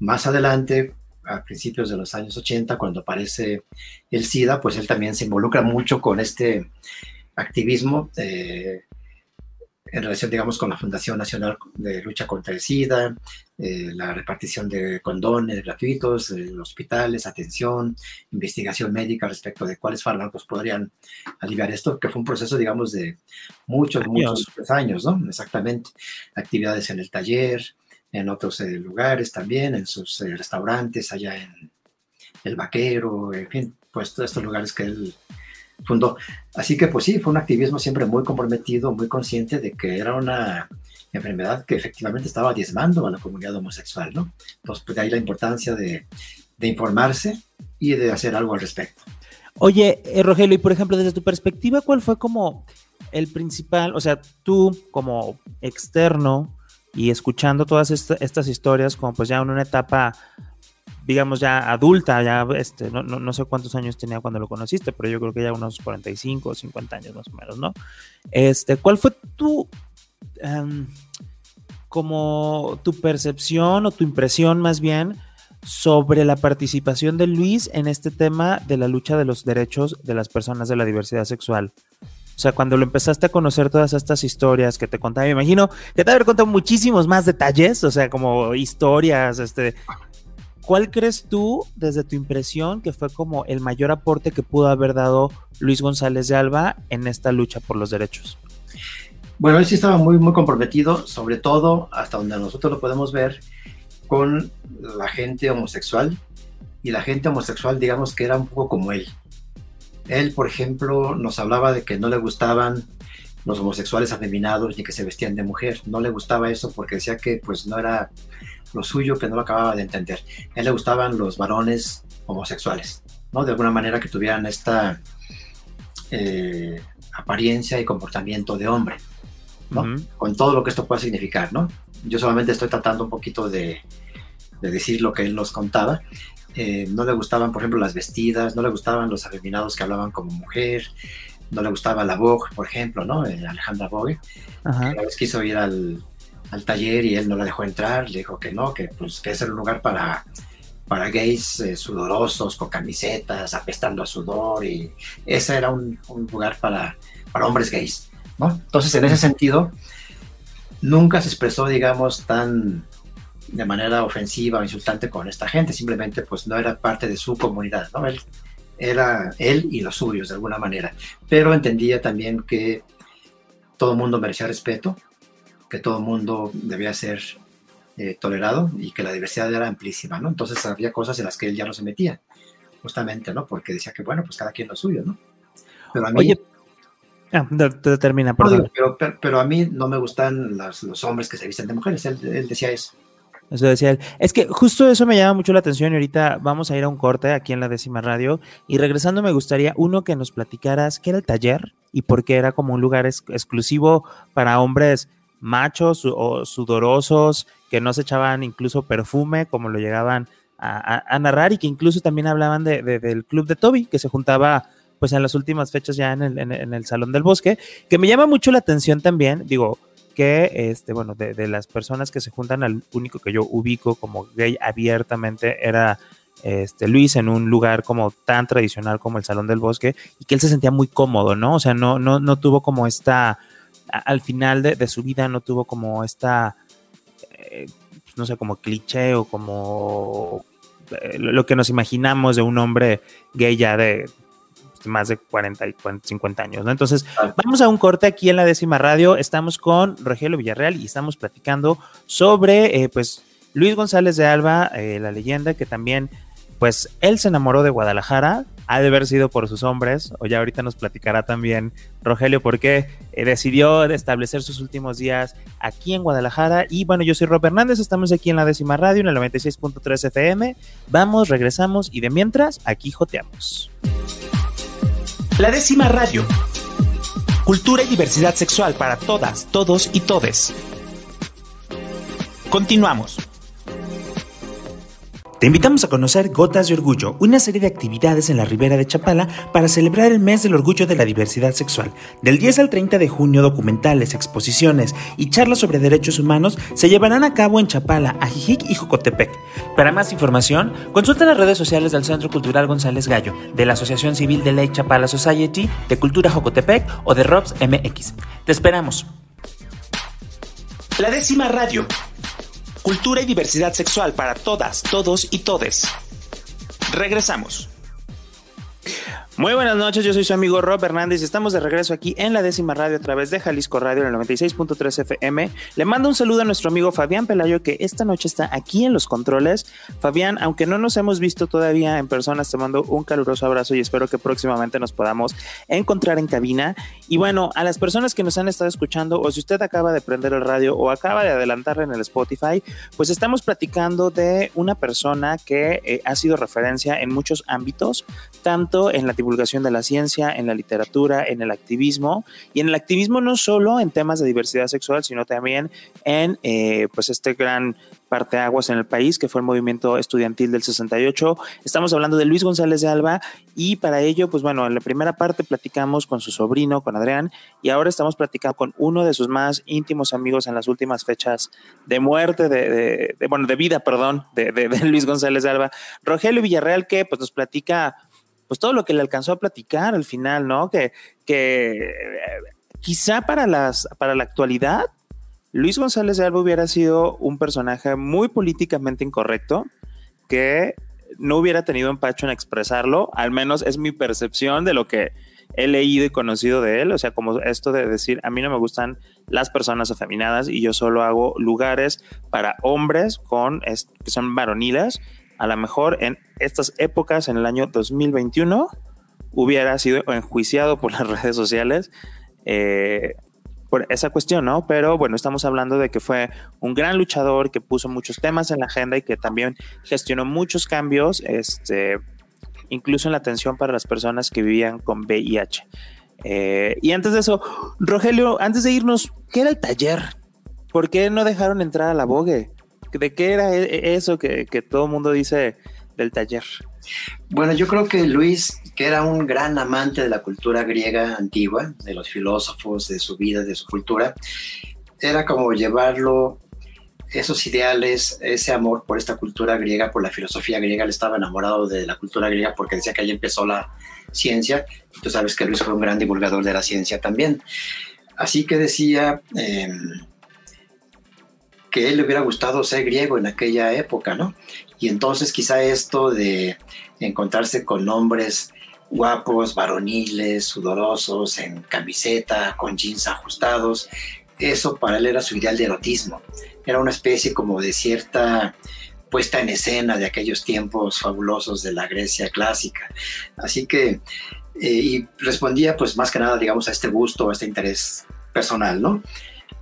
[SPEAKER 4] Más adelante, a principios de los años 80, cuando aparece el SIDA, pues él también se involucra mucho con este activismo. Eh, en relación, digamos, con la Fundación Nacional de Lucha contra el SIDA, eh, la repartición de condones gratuitos, en hospitales, atención, investigación médica respecto de cuáles fármacos podrían aliviar esto, que fue un proceso, digamos, de muchos, muchos años, ¿no? Exactamente. Actividades en el taller, en otros eh, lugares también, en sus eh, restaurantes, allá en El Vaquero, en fin, pues todos estos lugares que él fundó. Así que pues sí, fue un activismo siempre muy comprometido, muy consciente de que era una enfermedad que efectivamente estaba diezmando a la comunidad homosexual, ¿no? Entonces, pues de ahí la importancia de, informarse y de hacer algo al respecto.
[SPEAKER 1] Oye, eh, Rogelio, y por ejemplo, desde tu perspectiva, ¿cuál fue como el principal, o sea, tú como externo y escuchando todas estas historias, como pues ya en una etapa, digamos ya adulta, ya este, no, no, sé cuántos años tenía cuando lo conociste, pero yo creo que ya unos 45 o 50 años más o menos, ¿no? Este, ¿cuál fue tu, em, como tu percepción o tu impresión más bien sobre la participación de Luis en este tema de la lucha de los derechos de las personas de la diversidad sexual? O sea, cuando lo empezaste a conocer todas estas historias que te contaba, me imagino que te haber contado muchísimos más detalles, o sea, como historias, este. ¿Cuál crees tú, desde tu impresión, que fue como el mayor aporte que pudo haber dado Luis González de Alba en esta lucha por los derechos?
[SPEAKER 4] Bueno, él sí estaba muy, muy comprometido, sobre todo, hasta donde nosotros lo podemos ver, con la gente homosexual. Y la gente homosexual, digamos que era un poco como él. Él, por ejemplo, nos hablaba de que no le gustaban los homosexuales afeminados ni que se vestían de mujer. No le gustaba eso porque decía que pues no era lo suyo, que no lo acababa de entender. A él le gustaban los varones homosexuales, ¿no? De alguna manera que tuvieran esta eh, apariencia y comportamiento de hombre, ¿no? Con todo lo que esto pueda significar, ¿no? Yo solamente estoy tratando un poquito de, de decir lo que él nos contaba eh, no le gustaban, por ejemplo, las vestidas, no le gustaban los afeminados que hablaban como mujer, no le gustaba la Vogue, por ejemplo, ¿no? Eh, Alejandra Vogue. Una vez quiso ir al, taller y él no la dejó entrar, le dijo que no, que pues que ese era un lugar para, para gays eh, sudorosos, con camisetas, apestando a sudor, y ese era un, un, lugar para, para hombres gays, ¿no? Entonces, en ese sentido, nunca se expresó, digamos, tan de manera ofensiva o insultante con esta gente, simplemente pues no era parte de su comunidad, ¿no? Él era él y los suyos de alguna manera, pero entendía también que todo el mundo merecía respeto, que todo el mundo debía ser eh, tolerado y que la diversidad era amplísima, ¿no? Entonces había cosas en las que él ya no se metía, justamente, ¿no? Porque decía que, bueno, pues cada quien lo suyo, ¿no?
[SPEAKER 1] Pero a mí... Oye, ah, te, termina, perdón.
[SPEAKER 4] pero, pero, a mí no me gustan los hombres que se visten de mujeres, él decía eso.
[SPEAKER 1] Eso decía él. Es que justo eso me llama mucho la atención y ahorita vamos a ir a un corte aquí en la décima radio y regresando me gustaría uno que nos platicaras qué era el taller y por qué era como un lugar exclusivo para hombres machos o sudorosos que no se echaban incluso perfume como lo llegaban a, narrar y que incluso también hablaban de, del club de Toby que se juntaba pues en las últimas fechas ya en el, en el Salón del Bosque, que me llama mucho la atención también, digo, que, este, bueno, de, las personas que se juntan, al único que yo ubico como gay abiertamente era este, Luis en un lugar como tan tradicional como el Salón del Bosque y que él se sentía muy cómodo, ¿no? O sea, no, no, no tuvo como esta, al final de, su vida no tuvo como esta, eh, no sé, como cliché o como eh, lo que nos imaginamos de un hombre gay ya de más de 40 y 50 años, ¿no? Entonces, vamos a un corte aquí en la décima radio. Estamos con Rogelio Villarreal y estamos platicando sobre, eh, pues, Luis González de Alba, eh, la leyenda que también, pues, él se enamoró de Guadalajara, ha de haber sido por sus hombres, o ya ahorita nos platicará también Rogelio por qué eh, decidió establecer sus últimos días aquí en Guadalajara. Y bueno, yo soy Rob Hernández, estamos aquí en la décima radio, en el 96.3 FM. Vamos, regresamos y de mientras, aquí joteamos.
[SPEAKER 3] La décima radio. Cultura y diversidad sexual para todas, todos y todes. Continuamos. Te invitamos a conocer Gotas de Orgullo, una serie de actividades en la Ribera de Chapala para celebrar el mes del orgullo de la diversidad sexual. Del 10 al 30 de junio, documentales, exposiciones y charlas sobre derechos humanos se llevarán a cabo en Chapala, Ajijic y Jocotepec. Para más información, consulta las redes sociales del Centro Cultural González Gallo, de la Asociación Civil de Ley Chapala Society, de Cultura Jocotepec o de ROBS MX. Te esperamos. La décima radio cultura y diversidad sexual para todas, todos y todes. Regresamos.
[SPEAKER 1] Muy buenas noches, yo soy su amigo Rob Hernández y estamos de regreso aquí en la décima radio a través de Jalisco Radio en el 96.3 FM. Le mando un saludo a nuestro amigo Fabián Pelayo que esta noche está aquí en los controles. Fabián, aunque no nos hemos visto todavía en persona, te mando un caluroso abrazo y espero que próximamente nos podamos encontrar en cabina. Y bueno, a las personas que nos han estado escuchando o si usted acaba de prender el radio o acaba de adelantar en el Spotify, pues estamos platicando de una persona que eh, ha sido referencia en muchos ámbitos, tanto en la divulgación de la ciencia, en la literatura, en el activismo, y en el activismo no solo en temas de diversidad sexual, sino también en eh, pues este gran parteaguas en el país, que fue el movimiento estudiantil del 68. Estamos hablando de Luis González de Alba y para ello, pues bueno, en la primera parte platicamos con su sobrino, con Adrián, y ahora estamos platicando con uno de sus más íntimos amigos en las últimas fechas de muerte, de, bueno, de vida, perdón, de, de, Luis González de Alba, Rogelio Villarreal, que pues nos platica pues todo lo que le alcanzó a platicar al final, ¿no? Que, que eh, quizá para, las, para la actualidad, Luis González de Alba hubiera sido un personaje muy políticamente incorrecto, que no hubiera tenido empacho en expresarlo, al menos es mi percepción de lo que he leído y conocido de él, o sea, como esto de decir, a mí no me gustan las personas afeminadas y yo solo hago lugares para hombres con que son varoniles a lo mejor en estas épocas, en el año 2021, hubiera sido enjuiciado por las (laughs) redes sociales eh, por esa cuestión, ¿no? Pero bueno, estamos hablando de que fue un gran luchador que puso muchos temas en la agenda y que también gestionó muchos cambios, este, incluso en la atención para las personas que vivían con VIH. Eh, y antes de eso, Rogelio, antes de irnos, ¿qué era el taller? ¿Por qué no dejaron entrar a la Vogue? ¿De qué era e, e, eso que, todo el mundo dice del taller?
[SPEAKER 4] Bueno, yo creo que Luis, que era un gran amante de la cultura griega antigua, de los filósofos, de su vida, de su cultura, era como llevarlo, esos ideales, ese amor por esta cultura griega, por la filosofía griega, él estaba enamorado de la cultura griega porque decía que ahí empezó la ciencia. Tú sabes que Luis fue un gran divulgador de la ciencia también. Así que decía... Em, que él le hubiera gustado ser griego en aquella época, ¿no? Y entonces quizá esto de encontrarse con hombres guapos, varoniles, sudorosos, en camiseta, con jeans ajustados, eso para él era su ideal de erotismo. Era una especie como de cierta puesta en escena de aquellos tiempos fabulosos de la Grecia clásica. Así que, eh, y respondía pues más que nada, digamos, a este gusto, a este interés personal, ¿no?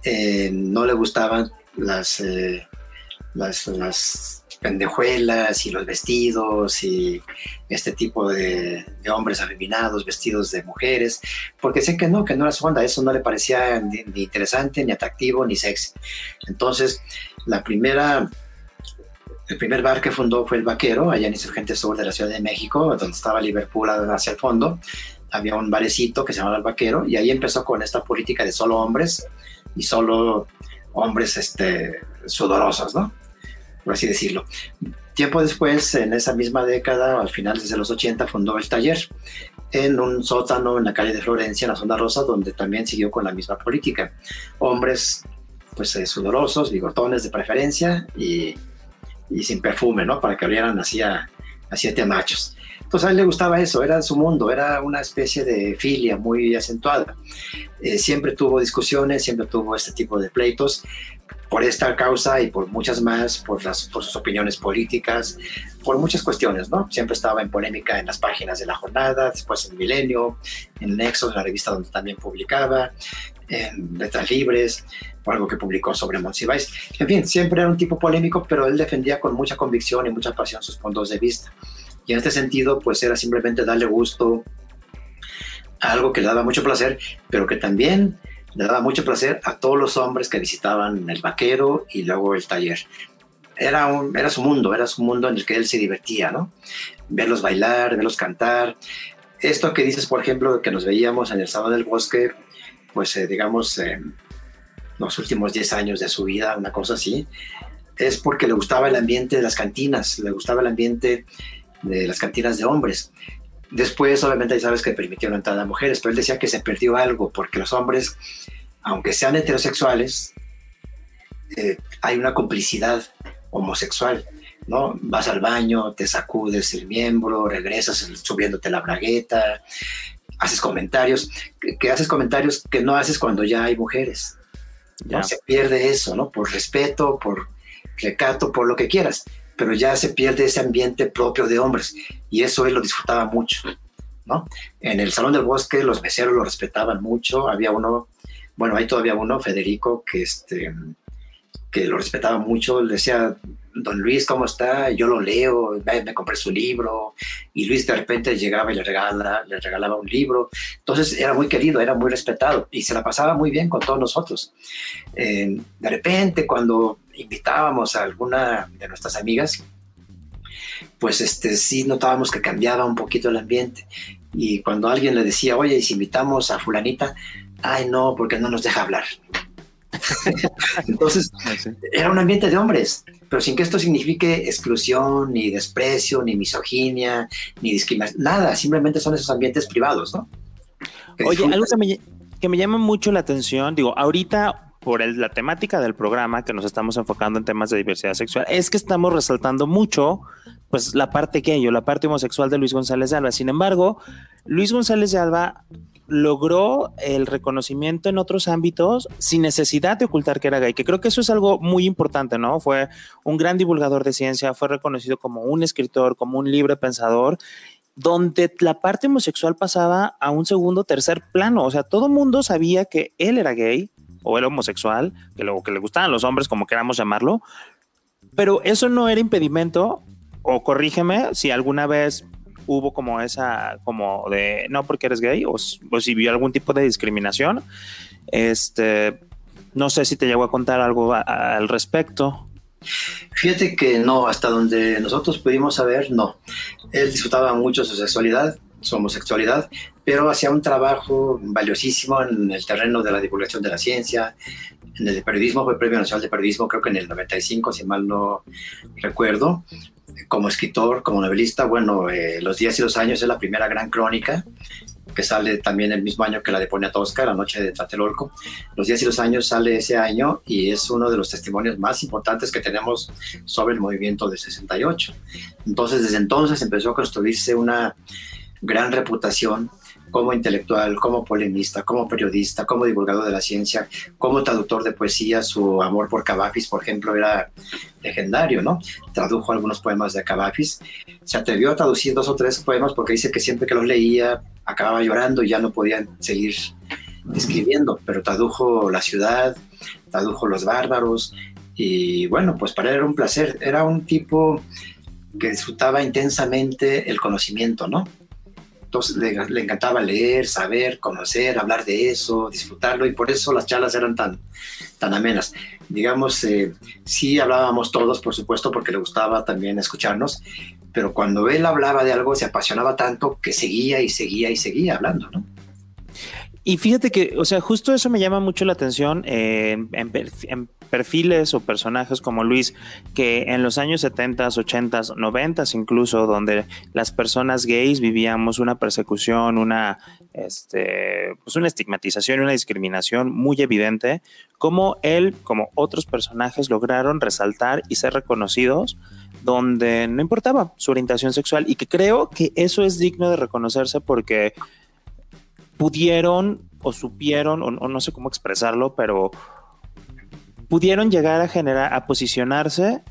[SPEAKER 4] Eh, no le gustaban las, eh, las, las, pendejuelas y los vestidos y este tipo de, hombres afeminados vestidos de mujeres, porque sé que no, que no era su onda, eso no le parecía ni, interesante, ni atractivo, ni sexy. Entonces, la primera el primer bar que fundó fue el Vaquero, allá en Insurgente Sur de la Ciudad de México, donde estaba Liverpool hacia el fondo. Había un barecito que se llamaba El Vaquero y ahí empezó con esta política de solo hombres y solo hombres este, sudorosos, ¿no? Por así decirlo. Tiempo después, en esa misma década, al final desde los 80, fundó el taller en un sótano en la calle de Florencia, en la zona rosa, donde también siguió con la misma política. Hombres, pues, eh, sudorosos, bigotones de preferencia y, sin perfume, ¿no? Para que olieran así a, a siete machos. Entonces a él le gustaba eso, era su mundo, era una especie de filia muy acentuada. Eh, siempre tuvo discusiones, siempre tuvo este tipo de pleitos por esta causa y por muchas más, por, las, por sus opiniones políticas, por muchas cuestiones, ¿no? Siempre estaba en polémica en las páginas de la jornada, después en Milenio, en Nexos, la revista donde también publicaba, en Letras Libres, o algo que publicó sobre Monsiváis. En fin, siempre era un tipo polémico, pero él defendía con mucha convicción y mucha pasión sus puntos de vista. Y en este sentido, pues era simplemente darle gusto a algo que le daba mucho placer, pero que también le daba mucho placer a todos los hombres que visitaban el vaquero y luego el taller. Era, un, era su mundo, era su mundo en el que él se divertía, ¿no? Verlos bailar, verlos cantar. Esto que dices, por ejemplo, que nos veíamos en el sábado del bosque, pues eh, digamos, en los últimos 10 años de su vida, una cosa así, es porque le gustaba el ambiente de las cantinas, le gustaba el ambiente de las cantinas de hombres. Después, obviamente, ya sabes que permitieron entrar a mujeres, pero él decía que se perdió algo, porque los hombres, aunque sean heterosexuales, eh, hay una complicidad homosexual. ¿no? Vas al baño, te sacudes el miembro, regresas subiéndote la bragueta, haces comentarios, que, haces comentarios que no haces cuando ya hay mujeres. ¿no? Se pierde eso, ¿no? Por respeto, por recato, por lo que quieras, pero ya se pierde ese ambiente propio de hombres y eso él lo disfrutaba mucho, ¿no? En el Salón del Bosque los meseros lo respetaban mucho, había uno, bueno, hay todavía uno, Federico, que este que lo respetaba mucho, le decía, don Luis, ¿cómo está? Yo lo leo, me, compré su libro, y Luis de repente llegaba y le, regala, le regalaba un libro. Entonces era muy querido, era muy respetado, y se la pasaba muy bien con todos nosotros. Eh, de repente, cuando invitábamos a alguna de nuestras amigas, pues este, sí notábamos que cambiaba un poquito el ambiente. Y cuando alguien le decía, oye, si invitamos a fulanita, ay no, porque no nos deja hablar. (laughs) Entonces, ah, era un ambiente de hombres, pero sin que esto signifique exclusión, ni desprecio, ni misoginia, ni discriminación, nada, simplemente son esos ambientes privados, ¿no?
[SPEAKER 1] Oye, algo que me, llama mucho la atención, digo, ahorita por la temática del programa que nos estamos enfocando en temas de diversidad sexual, es que estamos resaltando mucho pues la parte gay o la parte homosexual de Luis González de Alba. Sin embargo, Luis González de Alba logró el reconocimiento en otros ámbitos sin necesidad de ocultar que era gay, que creo que eso es algo muy importante, ¿no? Fue un gran divulgador de ciencia, fue reconocido como un escritor, como un libre pensador, donde la parte homosexual pasaba a un segundo, tercer plano, o sea, todo el mundo sabía que él era gay o era homosexual, que luego que le gustaban los hombres, como queramos llamarlo, pero eso no era impedimento, o corrígeme si alguna vez hubo como esa, como de, no porque eres gay, o, si vio algún tipo de discriminación. Este, no sé si te llegó a contar algo al respecto.
[SPEAKER 4] Fíjate que no, hasta donde nosotros pudimos saber, no. Él disfrutaba mucho su sexualidad, su homosexualidad, pero hacía un trabajo valiosísimo en el terreno de la divulgación de la ciencia, en el periodismo, fue Premio Nacional de Periodismo, creo que en el 95, si mal no recuerdo, como escritor, como novelista, bueno, eh, Los días y los años es la primera gran crónica que sale también el mismo año que la de Tosca, La noche de Tlatelolco. Los días y los años sale ese año y es uno de los testimonios más importantes que tenemos sobre el movimiento de 68. Entonces, desde entonces empezó a construirse una gran reputación como intelectual, como polemista, como periodista, como divulgador de la ciencia, como traductor de poesía. Su amor por Cavafis, por ejemplo, era legendario, ¿no? Tradujo algunos poemas de Cavafis. Se atrevió a traducir dos o tres poemas porque dice que siempre que los leía acababa llorando y ya no podía seguir escribiendo, pero tradujo La ciudad, tradujo Los bárbaros y bueno, pues para él era un placer. Era un tipo que disfrutaba intensamente el conocimiento, ¿no? Entonces le, encantaba leer, saber, conocer, hablar de eso, disfrutarlo y por eso las charlas eran tan, tan amenas. Digamos, eh, sí hablábamos todos, por supuesto, porque le gustaba también escucharnos, pero cuando él hablaba de algo se apasionaba tanto que seguía y seguía y seguía hablando, ¿no?
[SPEAKER 1] Y fíjate que, o sea, justo eso me llama mucho la atención en, en, perfiles o personajes como Luis, que en los años 70, 80, 90 incluso, donde las personas gays vivíamos una persecución, una, este, pues una estigmatización una discriminación muy evidente, como él, como otros personajes, lograron resaltar y ser reconocidos donde no importaba su orientación sexual y que creo que eso es digno de reconocerse porque pudieron o supieron, o, no sé cómo expresarlo, pero pudieron llegar a generar, a posicionarse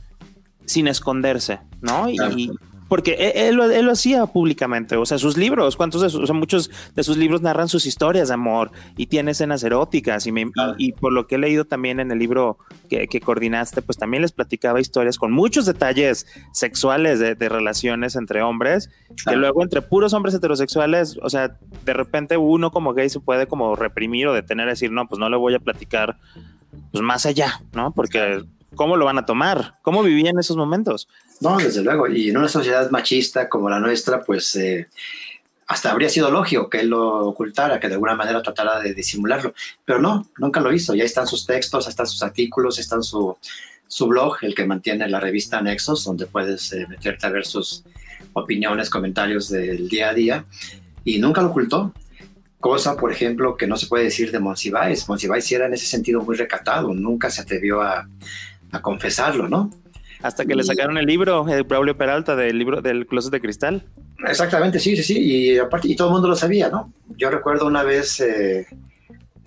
[SPEAKER 1] sin esconderse, ¿no? Y, porque e, él, lo hacía públicamente, o sea, sus libros, ¿cuántos de sus, o sea, muchos de sus libros narran sus historias de amor y tiene escenas eróticas y, y, por lo que he leído también en el libro que, coordinaste, pues también les platicaba historias con muchos detalles sexuales de, relaciones entre hombres, que luego entre puros hombres heterosexuales, o sea, de repente uno como gay se puede como reprimir o detener a decir, no, pues no le voy a platicar pues más allá, ¿no? Porque ¿cómo lo van a tomar? ¿Cómo vivían esos momentos?
[SPEAKER 4] No, desde luego. Y en una sociedad machista como la nuestra, pues eh, hasta habría sido lógico que él lo ocultara, que de alguna manera tratara de disimularlo. Pero no, nunca lo hizo. Ya están sus textos, están sus artículos, están su, su blog, el que mantiene la revista Nexos, donde puedes eh, meterte a ver sus opiniones, comentarios del día a día. Y nunca lo ocultó cosa, por ejemplo, que no se puede decir de Monsiváis. Monsiváis era en ese sentido muy recatado, nunca se atrevió a, confesarlo, ¿no?
[SPEAKER 1] Hasta que le sacaron el libro, el Braulio Peralta, del libro del Closet de Cristal.
[SPEAKER 4] Exactamente, sí, sí, sí. Y aparte, y todo el mundo lo sabía, ¿no? Yo recuerdo una vez eh,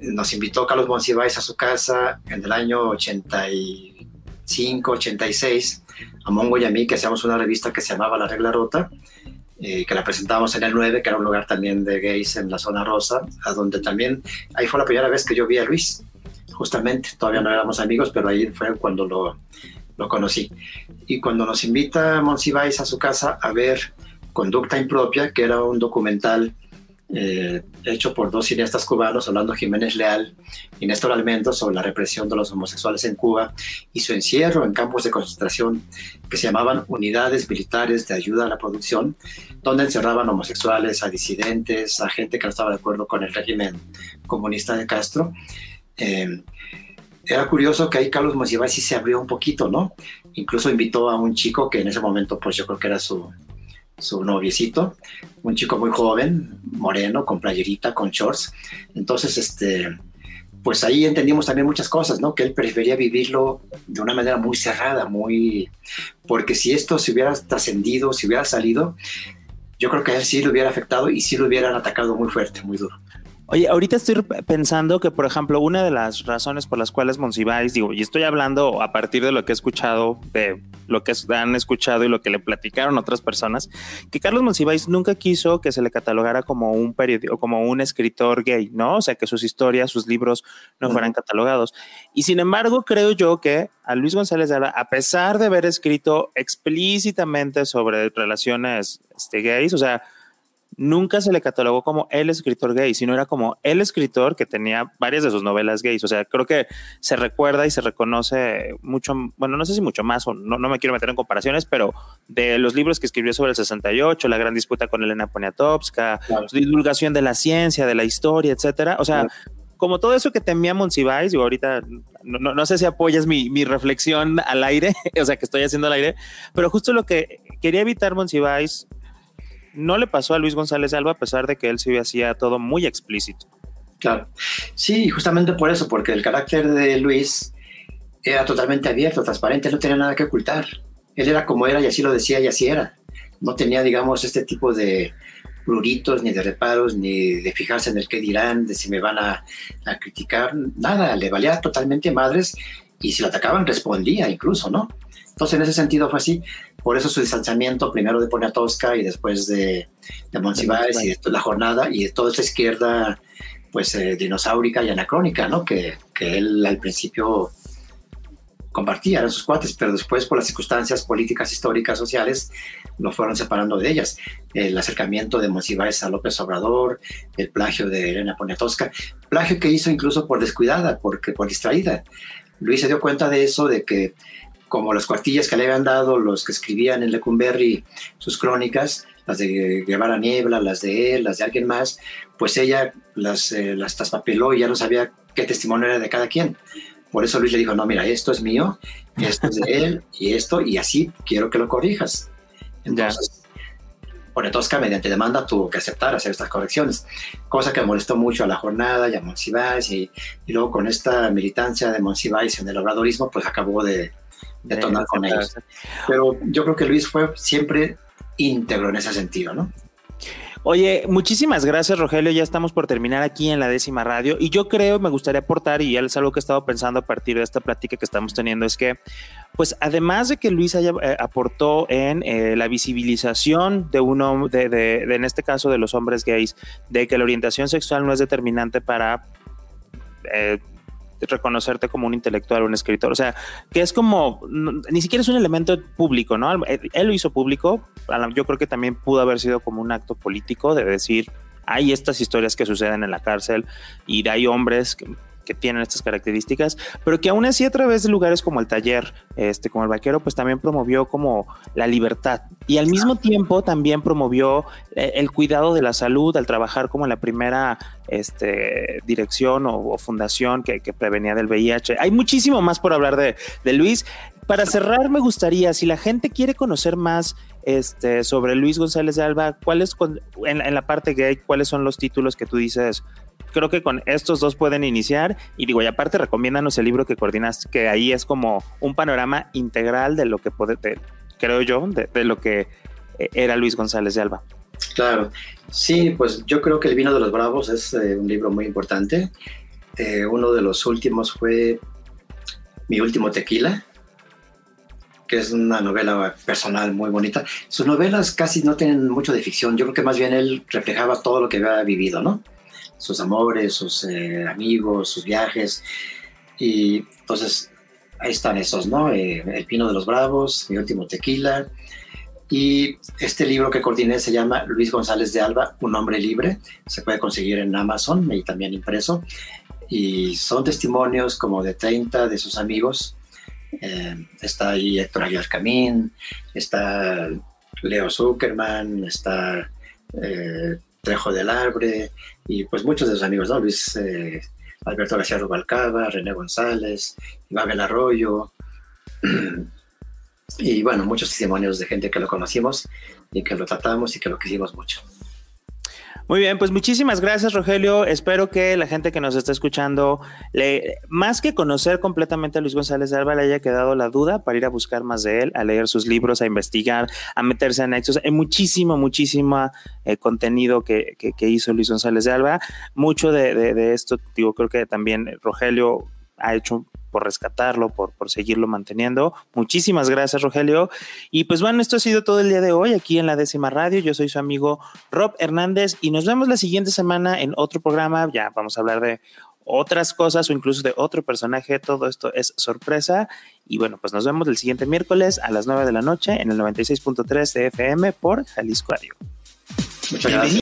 [SPEAKER 4] nos invitó Carlos Monsiváis a su casa en el año 85, 86, a Mongo y a mí, que hacíamos una revista que se llamaba La Regla Rota, eh, que la presentábamos en el 9, que era un lugar también de gays en la zona rosa, a donde también, ahí fue la primera vez que yo vi a Luis, justamente, todavía no éramos amigos, pero ahí fue cuando lo, lo conocí. Y cuando nos invita Monsiváis a su casa a ver Conducta Impropia, que era un documental eh, hecho por dos cineastas cubanos, Orlando Jiménez Leal y Néstor Almendro, sobre la represión de los homosexuales en Cuba y su encierro en campos de concentración que se llamaban unidades militares de ayuda a la producción, donde encerraban homosexuales, a disidentes, a gente que no estaba de acuerdo con el régimen comunista de Castro. Eh, era curioso que ahí Carlos Monsiváis sí se abrió un poquito, ¿no? Incluso invitó a un chico que en ese momento, pues yo creo que era su, su noviecito, un chico muy joven, moreno, con playerita, con shorts. Entonces, este, pues ahí entendimos también muchas cosas, ¿no? Que él prefería vivirlo de una manera muy cerrada, muy... Porque si esto se hubiera trascendido, si hubiera salido, yo creo que a él sí lo hubiera afectado y sí lo hubieran atacado muy fuerte, muy duro.
[SPEAKER 1] Oye, ahorita estoy pensando que, por ejemplo, una de las razones por las cuales Monsiváis, digo, y estoy hablando a partir de lo que he escuchado, de lo que han escuchado y lo que le platicaron otras personas, que Carlos Monsiváis nunca quiso que se le catalogara como un periódico, como un escritor gay, ¿no? O sea, que sus historias, sus libros no fueran catalogados. Y sin embargo, creo yo que a Luis González de a pesar de haber escrito explícitamente sobre relaciones este, gays, o sea, nunca se le catalogó como el escritor gay, sino era como el escritor que tenía varias de sus novelas gays. O sea, creo que se recuerda y se reconoce mucho, bueno, no sé si mucho más, o no, no me quiero meter en comparaciones, pero de los libros que escribió sobre el 68, la gran disputa con Elena Poniatowska, su divulgación de la ciencia, de la historia, etcétera. O sea, como todo eso que temía Monsiváis, digo, ahorita no, no, sé si apoyas mi, mi, reflexión al aire, (laughs) o sea, que estoy haciendo al aire, pero justo lo que quería evitar Monsiváis no le pasó a Luis González Alba a pesar de que él sí hacía todo muy explícito.
[SPEAKER 4] Claro, sí, justamente por eso, porque el carácter de Luis era totalmente abierto, transparente, no tenía nada que ocultar. Él era como era y así lo decía y así era. No tenía, digamos, este tipo de pruritos, ni de reparos, ni de fijarse en el qué dirán, de si me van a, a criticar, nada, le valía totalmente madres y si lo atacaban respondía incluso, ¿no? Entonces, en ese sentido fue así. Por eso su distanciamiento, primero de Poniatowska y después de, de Monsiváis y de la jornada y de toda esta izquierda, pues eh, dinosaurica y anacrónica, ¿no? Que, que, él al principio compartía, eran sus cuates, pero después por las circunstancias políticas, históricas, sociales, lo fueron separando de ellas. El acercamiento de Monsiváis a López Obrador, el plagio de Elena Poniatowska, plagio que hizo incluso por descuidada, porque por distraída. Luis se dio cuenta de eso, de que como las cuartillas que le habían dado los que escribían en Lecumberri sus crónicas, las de Guevara Niebla, las de él, las de alguien más, pues ella las, eh, las traspapeló y ya no sabía qué testimonio era de cada quien. Por eso Luis le dijo, no, mira, esto es mío, esto es de (laughs) él y esto, y así quiero que lo corrijas. Entonces, Tosca, mediante demanda, tuvo que aceptar hacer estas correcciones, cosa que molestó mucho a la jornada y a Monsiváis, y, y luego con esta militancia de Monsiváis en el obradorismo, pues acabó de, detonar con ellos. Pero yo creo que Luis fue siempre íntegro en ese sentido, ¿no?
[SPEAKER 1] Oye, muchísimas gracias, Rogelio. Ya estamos por terminar aquí en la décima radio. Y yo creo, me gustaría aportar, y es algo que he estado pensando a partir de esta plática que estamos teniendo, es que, pues, además de que Luis haya, eh, aportó en eh, la visibilización de uno, de, de, de, en este caso, de los hombres gays, de que la orientación sexual no es determinante para eh, reconocerte como un intelectual, un escritor. O sea, que es como, ni siquiera es un elemento público, ¿no? Él, él lo hizo público. Yo creo que también pudo haber sido como un acto político de decir, hay estas historias que suceden en la cárcel y hay hombres que, que tienen estas características, pero que aún así a través de lugares como el taller, este, como el vaquero, pues también promovió como la libertad y al mismo tiempo también promovió eh, el cuidado de la salud al trabajar como en la primera este, dirección o, fundación que, que, prevenía del VIH. Hay muchísimo más por hablar de, de Luis. Para cerrar, me gustaría, si la gente quiere conocer más este, sobre Luis González de Alba, ¿cuáles en, en la parte gay, cuáles son los títulos que tú dices? Creo que con estos dos pueden iniciar. Y digo, y aparte, recomiéndanos el libro que coordinaste, que ahí es como un panorama integral de lo que puede, creo yo, de, lo que eh, era Luis González de Alba.
[SPEAKER 4] Claro, sí, pues yo creo que El vino de los bravos es eh, un libro muy importante. Eh, uno de los últimos fue Mi último tequila, que es una novela personal muy bonita. Sus novelas casi no tienen mucho de ficción. Yo creo que más bien él reflejaba todo lo que había vivido, ¿no? Sus amores, sus eh, amigos, sus viajes. Y entonces ahí están esos, ¿no? Eh, el Pino de los Bravos, Mi último tequila. Y este libro que coordiné se llama Luis González de Alba, Un hombre libre. Se puede conseguir en Amazon y también impreso. Y son testimonios como de 30 de sus amigos eh, está ahí Héctor Aguilar Camín, está Leo Zuckerman, está Trejo del Arbre y pues muchos de sus amigos, ¿no? Luis eh, Alberto García Rubalcaba, René González, Ibabel Arroyo (clears throat) y bueno, muchos testimonios de gente que lo conocimos y que lo tratamos y que lo quisimos mucho.
[SPEAKER 1] Muy bien, pues muchísimas gracias, Rogelio. Espero que la gente que nos está escuchando, le, más que conocer completamente a Luis González de Alba, le haya quedado la duda para ir a buscar más de él, a leer sus libros, a investigar, a meterse en nexos. Hay muchísimo, muchísimo eh, contenido que, que, hizo Luis González de Alba. Mucho de, de esto, digo, creo que también Rogelio ha hecho por rescatarlo, por, por seguirlo manteniendo. Muchísimas gracias, Rogelio. Y pues bueno, esto ha sido todo el día de hoy aquí en la décima radio. Yo soy su amigo Rob Hernández y nos vemos la siguiente semana en otro programa. Ya vamos a hablar de otras cosas o incluso de otro personaje. Todo esto es sorpresa. Y bueno, pues nos vemos el siguiente miércoles a las 9 de la noche en el 96.3 de FM por Jalisco Radio.
[SPEAKER 4] Muchas gracias.